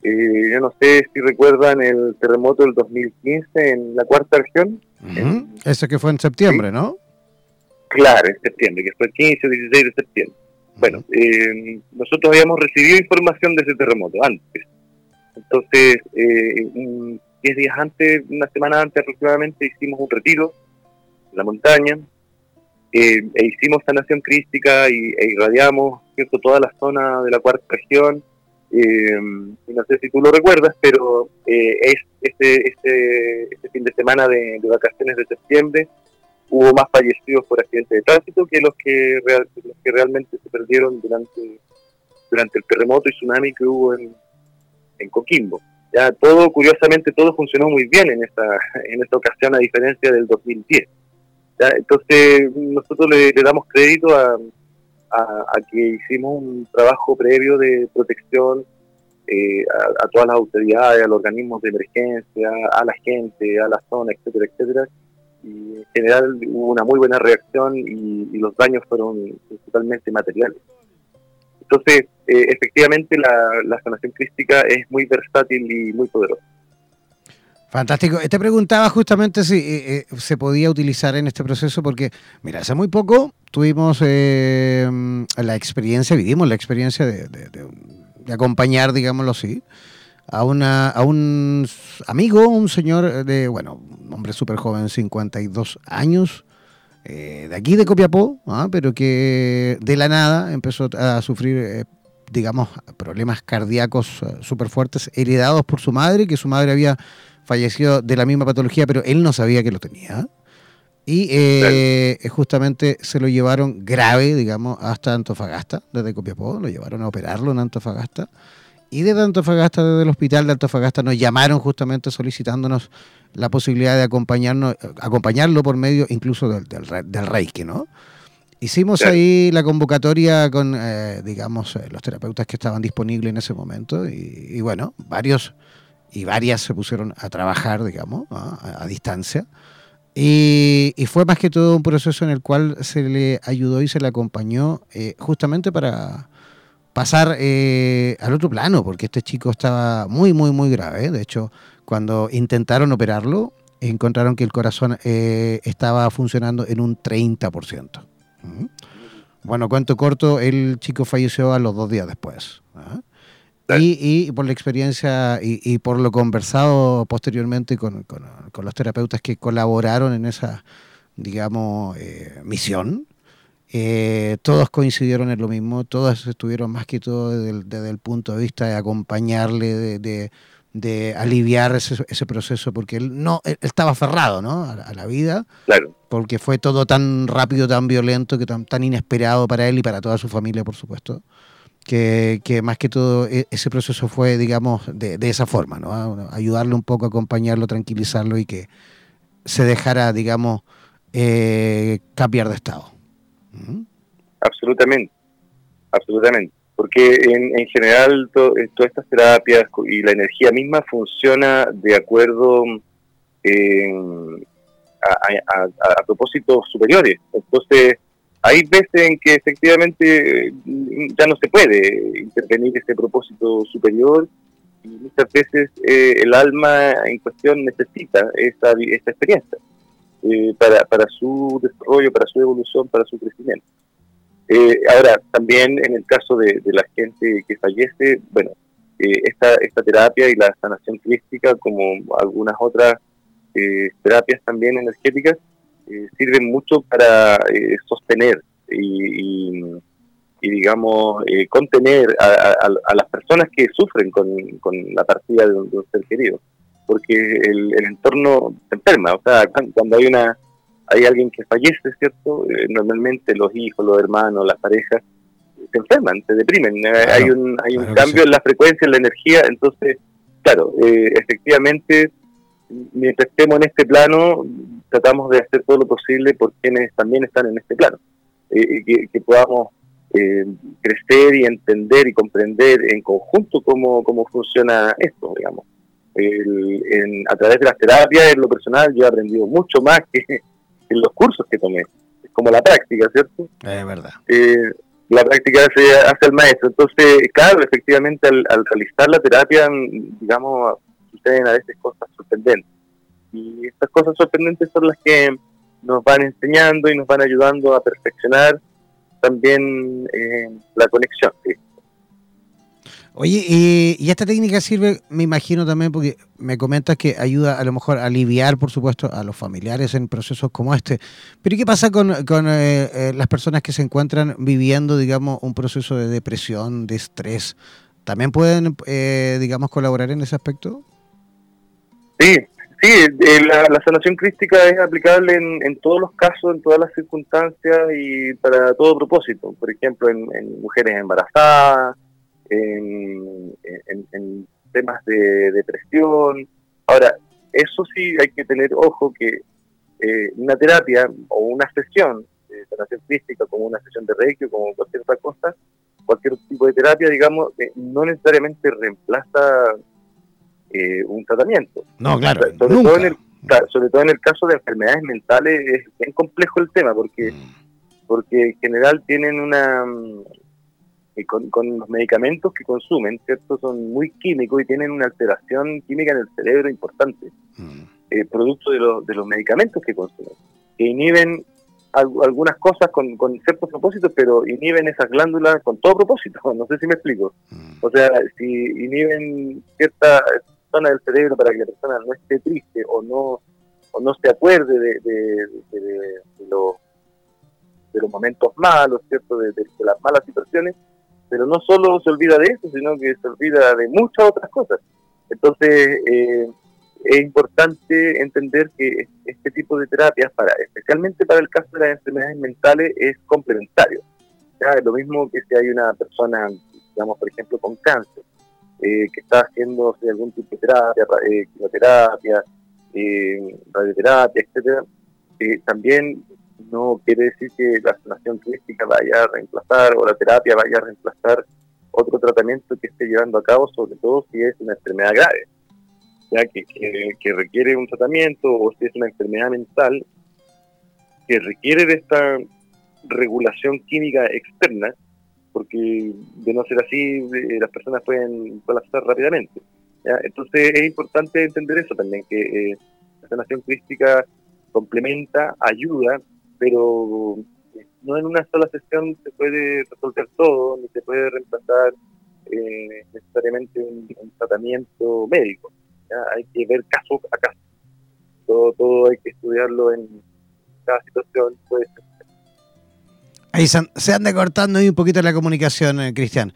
Eh, yo no sé si recuerdan el terremoto del 2015 en la cuarta región. Ese que fue en septiembre, ¿no? Claro, en septiembre, que fue el 15 o 16 de septiembre. Bueno, eh, nosotros habíamos recibido información de ese terremoto antes. Entonces, eh, 10 días antes, una semana antes aproximadamente, hicimos un retiro en la montaña eh, e hicimos sanación crística y, e irradiamos ¿cierto? toda la zona de la cuarta región. Eh, no sé si tú lo recuerdas, pero eh, es este, este, este fin de semana de vacaciones de septiembre hubo más fallecidos por accidentes de tránsito que los que, que realmente se perdieron durante, durante el terremoto y tsunami que hubo en Coquimbo. Ya todo, curiosamente, todo funcionó muy bien en esta, en esta ocasión, a diferencia del 2010. Entonces, nosotros le, damos crédito a, a, que hicimos un trabajo previo de protección eh, a, todas las autoridades, a los organismos de emergencia, a la gente, a la zona, etcétera, etcétera, y en general hubo una muy buena reacción y, los daños fueron totalmente materiales. Entonces, eh, efectivamente, la, sanación crística es muy versátil y muy poderosa. Fantástico. Te preguntaba justamente si eh, eh, se podía utilizar en este proceso, porque, mira, hace muy poco tuvimos la experiencia, vivimos la experiencia de, de acompañar, digámoslo así, a, una, un amigo, un señor de, bueno, un hombre súper joven, 52 años, eh, de aquí de Copiapó, ¿ah? pero que de la nada empezó a sufrir, eh, digamos, problemas cardíacos eh, súper fuertes, heredados por su madre, que su madre había fallecido de la misma patología, pero él no sabía que lo tenía. Y justamente se lo llevaron grave, digamos, hasta Antofagasta, desde Copiapó, lo llevaron a operarlo en Antofagasta. Y desde Antofagasta, desde el hospital de Antofagasta, nos llamaron justamente solicitándonos la posibilidad de acompañarnos, acompañarlo por medio incluso del, del, Reiki, ¿no? Hicimos ahí la convocatoria con, eh, digamos, eh, los terapeutas que estaban disponibles en ese momento y, bueno, varios y varias se pusieron a trabajar, digamos, a, distancia. Y, fue más que todo un proceso en el cual se le ayudó y se le acompañó eh, justamente para pasar eh, al otro plano, porque este chico estaba muy, muy, muy grave. De hecho, cuando intentaron operarlo, encontraron que el corazón eh, estaba funcionando en un 30%. Bueno, cuento corto, el chico falleció a los dos días después. ¿ah? Y, por la experiencia y, por lo conversado posteriormente con, los terapeutas que colaboraron en esa, digamos, eh, misión, eh, todos coincidieron en lo mismo, todos estuvieron más que todo desde el, punto de vista de acompañarle, de, aliviar ese, proceso, porque él no él estaba aferrado ¿no? a, la vida, claro. porque fue todo tan rápido, tan violento, que tan, tan inesperado para él y para toda su familia, por supuesto. Que, que, más que todo e, ese proceso fue, digamos, de, de esa forma, ¿no? Ayudarle un poco, acompañarlo, tranquilizarlo y que se dejara, digamos, eh, cambiar de estado. Absolutamente, absolutamente. Porque en, en general eh, todas estas terapias y la energía misma funciona de acuerdo a, propósitos superiores. Entonces, hay veces en que efectivamente mm, ya no se puede intervenir ese propósito superior y muchas veces eh, el alma en cuestión necesita esta, esta experiencia. Eh, para, para su desarrollo, para su evolución, para su crecimiento. Eh, ahora, también en el caso de, la gente que fallece, bueno, eh, esta, esta terapia y la sanación crística, como algunas otras terapias también energéticas, sirven mucho para sostener y, digamos, contener a, las personas que sufren con, con la partida de un ser querido porque el, entorno se enferma. O sea, cuando hay una hay alguien que fallece, ¿cierto? Eh, normalmente los hijos, los hermanos, las parejas se enferman, se deprimen. Eh, hay un, hay un cambio en la frecuencia, en la energía. Entonces, claro, eh, efectivamente, mientras estemos en este plano, tratamos de hacer todo lo posible por quienes también están en este plano. que, que, podamos crecer y entender y comprender en conjunto cómo, cómo funciona esto, digamos el, a través de las terapias, en lo personal, yo he aprendido mucho más que en los cursos que tomé. Es como la práctica, ¿cierto? Es verdad. Eh, la práctica se hace el maestro. Entonces, claro, efectivamente, al, realizar la terapia, digamos, suceden a veces cosas sorprendentes. Y estas cosas sorprendentes son las que nos van enseñando y nos van ayudando a perfeccionar también eh, la conexión. ¿sí? Oye, y, esta técnica sirve, me imagino también, porque me comentas que ayuda a lo mejor a aliviar, por supuesto, a los familiares en procesos como este. Pero ¿qué pasa con, eh, eh, las personas que se encuentran viviendo, digamos, un proceso de depresión, de estrés? ¿También pueden, eh, digamos, colaborar en ese aspecto? Sí, sí, la, sanación crística es aplicable en, todos los casos, en todas las circunstancias y para todo propósito. Por ejemplo, en mujeres embarazadas en, temas de depresión. Ahora, eso sí hay que tener ojo que eh, una terapia o una sesión de sanación física, como una sesión de reiki o como cualquier otra cosa, cualquier tipo de terapia, digamos, eh, no necesariamente reemplaza eh, un tratamiento. No, claro. Sobre, todo en el, sobre todo en el caso de enfermedades mentales es bien complejo el tema porque, mm. porque en general tienen una, con, los medicamentos que consumen, ¿cierto? Son muy químicos y tienen una alteración química en el cerebro importante, mm. eh, producto de, de los medicamentos que consumen, que inhiben algunas cosas con, con, ciertos propósitos, pero inhiben esas glándulas con todo propósito. No sé si me explico. Mm. O sea, si inhiben cierta zona del cerebro para que la persona no esté triste o no o no se acuerde de, de, los, de los momentos malos, ¿cierto? De, las malas situaciones, pero no solo se olvida de eso, sino que se olvida de muchas otras cosas. Entonces, eh, es importante entender que este tipo de terapias, para, especialmente para el caso de las enfermedades mentales, es complementario. ¿ya? Lo mismo que si hay una persona, digamos, por ejemplo, con cáncer, eh, que está haciendo algún tipo de terapia, eh, quimioterapia, eh, radioterapia, etcétera, también no quiere decir que la sanación crística vaya a reemplazar o la terapia vaya a reemplazar otro tratamiento que esté llevando a cabo, sobre todo si es una enfermedad grave ya que, que, requiere un tratamiento o si es una enfermedad mental que requiere de esta regulación química externa, porque de no ser así eh, las personas pueden colapsar rápidamente. Entonces es importante entender eso también, que eh, la sanación crística complementa, ayuda, pero no en una sola sesión se puede resolver todo, ni se puede reemplazar eh, necesariamente un, tratamiento médico hay que ver caso a caso. Todo, todo hay que estudiarlo en cada situación. Pues. Ahí se, anda cortando ahí un poquito la comunicación, eh, Cristian.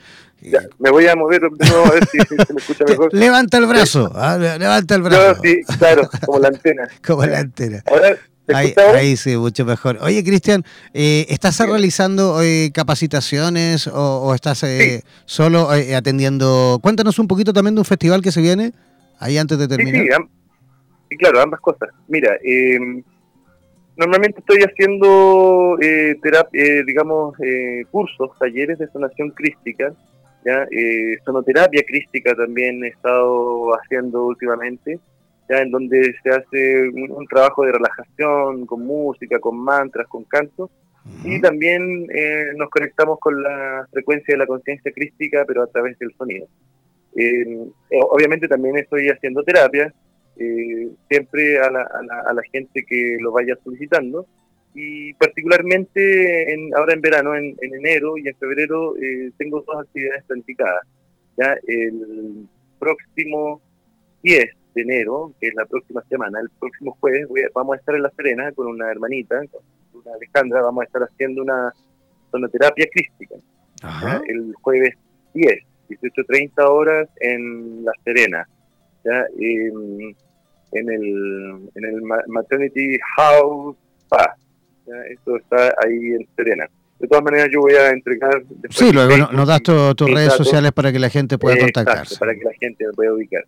me voy a mover de nuevo a ver si, se me escucha mejor. Levanta el brazo, ah, levanta el brazo. sí, claro, como la antena. como la antena. Ahora, Ahí, sí, mucho mejor. Oye, Cristian, eh, ¿estás realizando hoy capacitaciones o, estás eh, solo atendiendo? Cuéntanos un poquito también de un festival que se viene. Ahí antes de terminar. Sí, claro, ambas cosas. Mira, eh, normalmente estoy haciendo eh, terapia, eh, digamos, eh, cursos, talleres de sanación crística, ¿ya? sonoterapia crística también he estado haciendo últimamente, ya en donde se hace un, trabajo de relajación con música, con mantras, con cantos, y también nos conectamos con la frecuencia de la conciencia crística, pero a través del sonido. Eh, obviamente también estoy haciendo terapia, eh, siempre a la, a, la, gente que lo vaya solicitando y particularmente en, ahora en verano, en, enero y en febrero, eh, tengo dos actividades planificadas. Ya el próximo 10 de enero, que es la próxima semana, el próximo jueves, vamos a estar en La Serena con una hermanita, con una Alejandra, vamos a estar haciendo una sonoterapia crística. El jueves 10 18.30 horas en La Serena, ¿ya? En, el, en el Maternity House Spa. Esto está ahí en Serena. De todas maneras, yo voy a entregar. Sí, luego nos das tus redes sociales para que la gente pueda contactarse. Para que la gente pueda ubicar.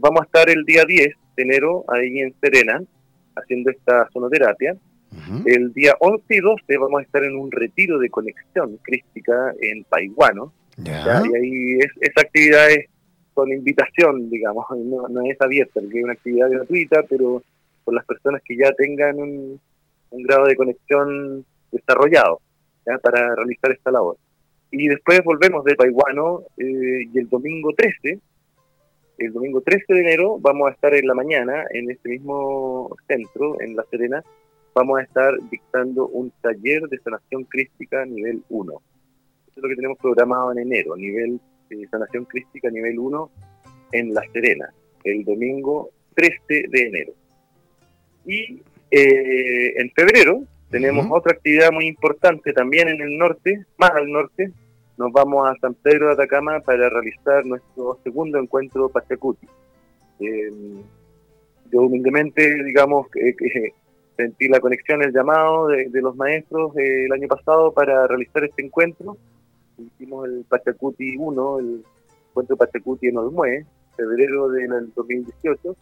vamos a estar el día 10 de enero ahí en Serena haciendo esta sonoterapia. El día 11 y 12 vamos a estar en un retiro de conexión crística en Paiguano, y ahí es, esa actividad es con invitación, digamos, no, es abierta, porque es una actividad gratuita, pero por las personas que ya tengan un, grado de conexión desarrollado para realizar esta labor. Y después volvemos de Paiguano eh, y el domingo 13, el domingo 13 de enero vamos a estar en la mañana en este mismo centro, en La Serena, vamos a estar dictando un taller de sanación crística nivel 1 es lo que tenemos programado en enero, nivel de sanación crística nivel 1 en La Serena, el domingo 13 de enero. Y eh, en febrero tenemos otra actividad muy importante también en el norte, más al norte. Nos vamos a San Pedro de Atacama para realizar nuestro segundo encuentro Pachacuti. Eh, yo humildemente, digamos, que sentí la conexión, el llamado de, los maestros eh, el año pasado para realizar este encuentro hicimos el Pachacuti 1, el encuentro Pachacuti en Olmué, febrero del 2018,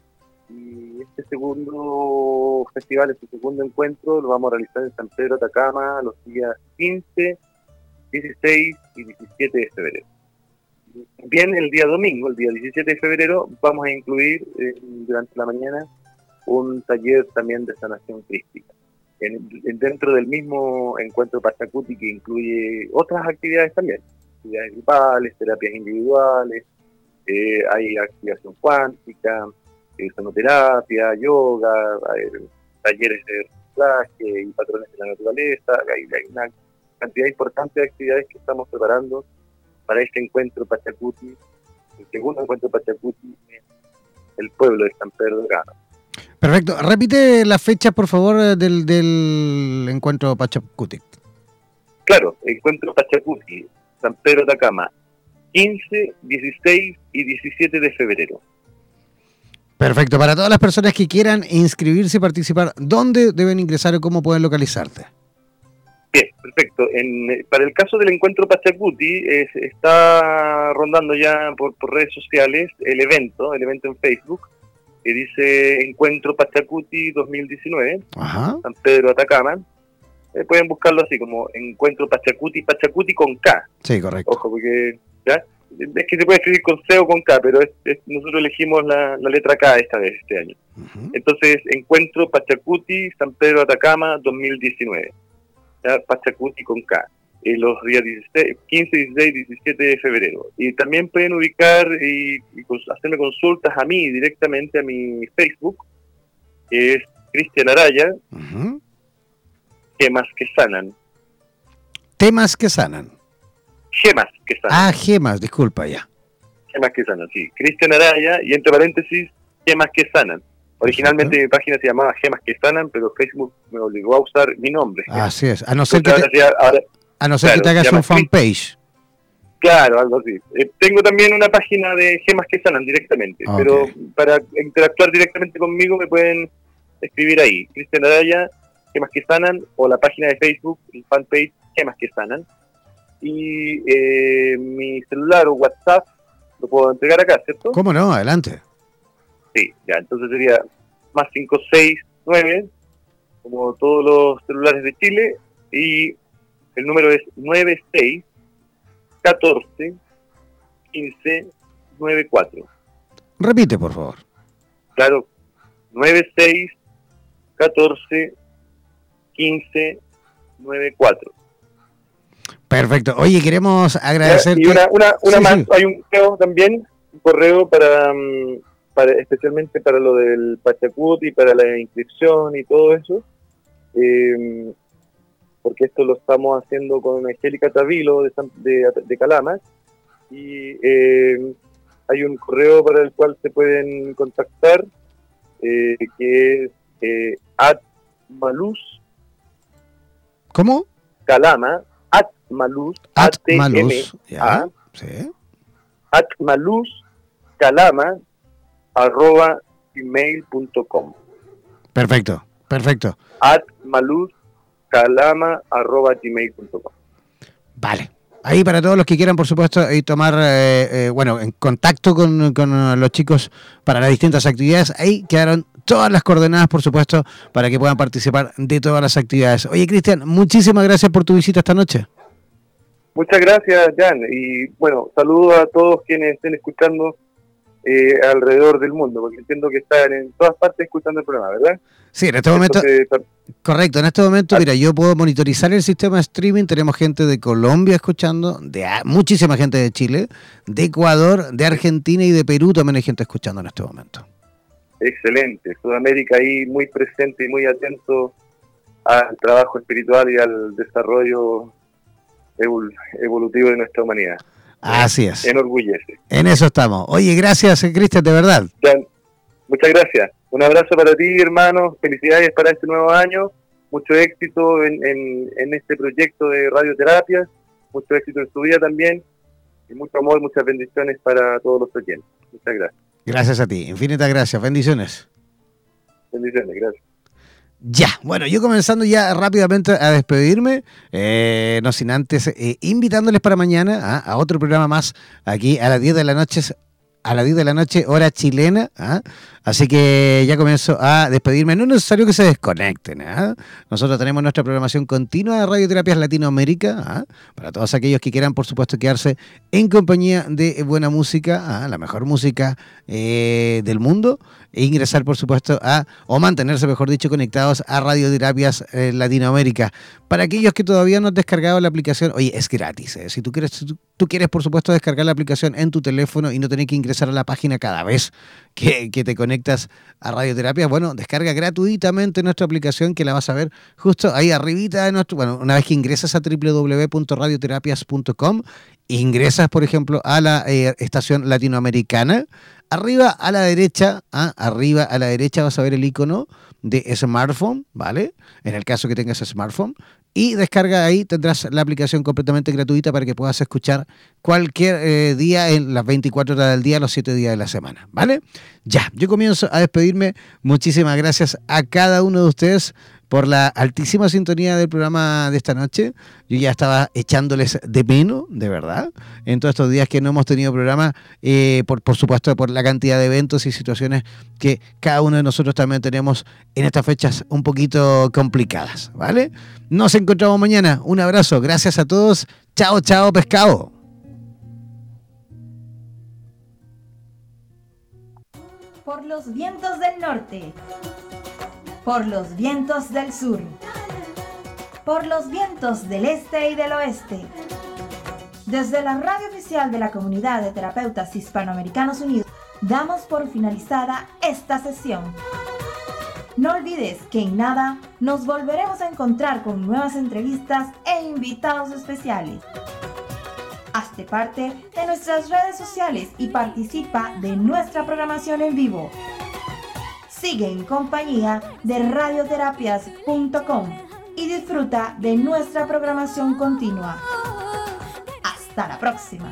y este segundo festival, este segundo encuentro, lo vamos a realizar en San Pedro Atacama los días 15, 16 y 17 de febrero. Bien, el día domingo, el día 17 de febrero, vamos a incluir eh, durante la mañana un taller también de sanación crística dentro del mismo encuentro Pachacuti que incluye otras actividades también, actividades grupales, terapias individuales, eh, hay activación cuántica, eh, sonoterapia, yoga, talleres de reciclaje y patrones de la naturaleza. Hay, hay una cantidad importante de actividades que estamos preparando para este encuentro Pachacuti, el segundo encuentro Pachacuti en el pueblo de San Pedro de Gano. Perfecto. Repite la fecha, por favor, del, del encuentro Pachacuti. Claro, encuentro Pachacuti, San Pedro de Acama, 15, 16 y 17 de febrero. Perfecto. Para todas las personas que quieran inscribirse y participar, ¿dónde deben ingresar o cómo pueden localizarte? Bien, perfecto. para el caso del encuentro Pachacuti, está rondando ya por, redes sociales el evento, el evento en Facebook, que dice Encuentro Pachacuti 2019, San Pedro Atacama. Eh, pueden buscarlo así como Encuentro Pachacuti, Pachacuti con K. Sí, correcto. Ojo, porque ya es que se puede escribir con C o con K, pero nosotros elegimos la, letra K esta vez, este año. Entonces, Encuentro Pachacuti, San Pedro Atacama 2019. Pachacuti con K, en los días 15, 16, 17 de febrero. Y también pueden ubicar y, hacerme consultas a mí directamente a mi Facebook, que es Cristian Araya, Gemas que sanan. Temas que sanan. Gemas que sanan. Ah, gemas, disculpa ya. Gemas que sanan, sí. Cristian Araya y entre paréntesis, gemas que sanan. Originalmente mi página se llamaba Gemas que Sanan, pero Facebook me obligó a usar mi nombre. Así es, a no ser que te, a no ser que te hagas un fanpage. Claro, algo así. Eh, tengo también una página de Gemas que Sanan directamente, pero para interactuar directamente conmigo me pueden escribir ahí, Cristian Araya, Gemas que Sanan, o la página de Facebook, el fanpage Gemas que Sanan. Y eh, mi celular o WhatsApp lo puedo entregar acá, ¿cierto? ¿Cómo no? Adelante. Sí, ya, entonces sería más 569, como todos los celulares de Chile, y el número es 96 14 15 94. Repite, por favor. Claro, 96 14 15 94. Perfecto. Oye, queremos agradecer. Y una, una, una más, hay un correo también, un correo para, mm, para especialmente para lo del Pachacut y para la inscripción y todo eso. Eh, porque esto lo estamos haciendo con Angélica Tavilo de, de, de Calama, y eh, hay un correo para el cual se pueden contactar, eh, que es eh, atmalus. ¿Cómo? Calama, atmalus, atmalus, a sí. atmalus, calama, arroba gmail.com. Perfecto, perfecto. Atmalus, calama.gmail.com. Vale. Ahí para todos los que quieran, por supuesto, y tomar, eh, eh, bueno, en contacto con, los chicos para las distintas actividades, ahí quedaron todas las coordenadas, por supuesto, para que puedan participar de todas las actividades. Oye, Cristian, muchísimas gracias por tu visita esta noche. Muchas gracias, Jan. Y bueno, saludo a todos quienes estén escuchando eh, alrededor del mundo, porque entiendo que están en todas partes escuchando el programa, ¿verdad? Sí, en este momento. Correcto, en este momento, mira, yo puedo monitorizar el sistema de streaming. Tenemos gente de Colombia escuchando, de muchísima gente de Chile, de Ecuador, de Argentina y de Perú también hay gente escuchando en este momento. Excelente, Sudamérica ahí muy presente y muy atento al trabajo espiritual y al desarrollo evolutivo de nuestra humanidad. Así es. Enorgullece. En eso estamos. Oye, gracias, Cristian, de verdad. muchas gracias. Un abrazo para ti, hermano. Felicidades para este nuevo año. Mucho éxito en, en, este proyecto de radioterapia. Mucho éxito en su vida también. Y mucho amor, muchas bendiciones para todos los oyentes. Muchas gracias. Gracias a ti. Infinitas gracias. Bendiciones. Bendiciones, gracias. Ya, bueno, yo comenzando ya rápidamente a despedirme, eh, no sin antes eh, invitándoles para mañana ¿ah? a otro programa más aquí a las 10 de la noche, a las 10 de la noche, hora chilena. ¿ah? Así que ya comienzo a despedirme. No es necesario que se desconecten. ¿ah? Nosotros tenemos nuestra programación continua de Radioterapias Latinoamérica. ¿ah? Para todos aquellos que quieran, por supuesto, quedarse en compañía de buena música, la mejor música eh, del mundo. E ingresar, por supuesto, a, o mantenerse, mejor dicho, conectados a Radioterapias eh, Latinoamérica. Para aquellos que todavía no han descargado la aplicación, oye, es gratis. ¿eh? Si tú quieres, tú, quieres, por supuesto, descargar la aplicación en tu teléfono y no tener que ingresar a la página cada vez que, te conectas a radioterapia, bueno, descarga gratuitamente nuestra aplicación que la vas a ver justo ahí arribita de nuestro, bueno, una vez que ingresas a www.radioterapias.com, ingresas, por ejemplo, a la eh, estación latinoamericana, arriba a la derecha, ¿ah? arriba a la derecha vas a ver el icono de smartphone, ¿vale? En el caso que tengas smartphone, y descarga ahí, tendrás la aplicación completamente gratuita para que puedas escuchar cualquier eh, día en las 24 horas del día, los 7 días de la semana, ¿vale? Ya, yo comienzo a despedirme. Muchísimas gracias a cada uno de ustedes por la altísima sintonía del programa de esta noche. Yo ya estaba echándoles de menos, de verdad, en todos estos días que no hemos tenido programa, eh, por, por supuesto por la cantidad de eventos y situaciones que cada uno de nosotros también tenemos en estas fechas un poquito complicadas, ¿vale? Nos encontramos mañana. Un abrazo, gracias a todos. Chao, chao, pescado. Por los vientos del norte por los vientos del sur, por los vientos del este y del oeste. Desde la radio oficial de la Comunidad de Terapeutas Hispanoamericanos Unidos, damos por finalizada esta sesión. No olvides que en nada nos volveremos a encontrar con nuevas entrevistas e invitados especiales. Hazte parte de nuestras redes sociales y participa de nuestra programación en vivo sigue en compañía de radioterapias.com y disfruta de nuestra programación continua. Hasta la próxima.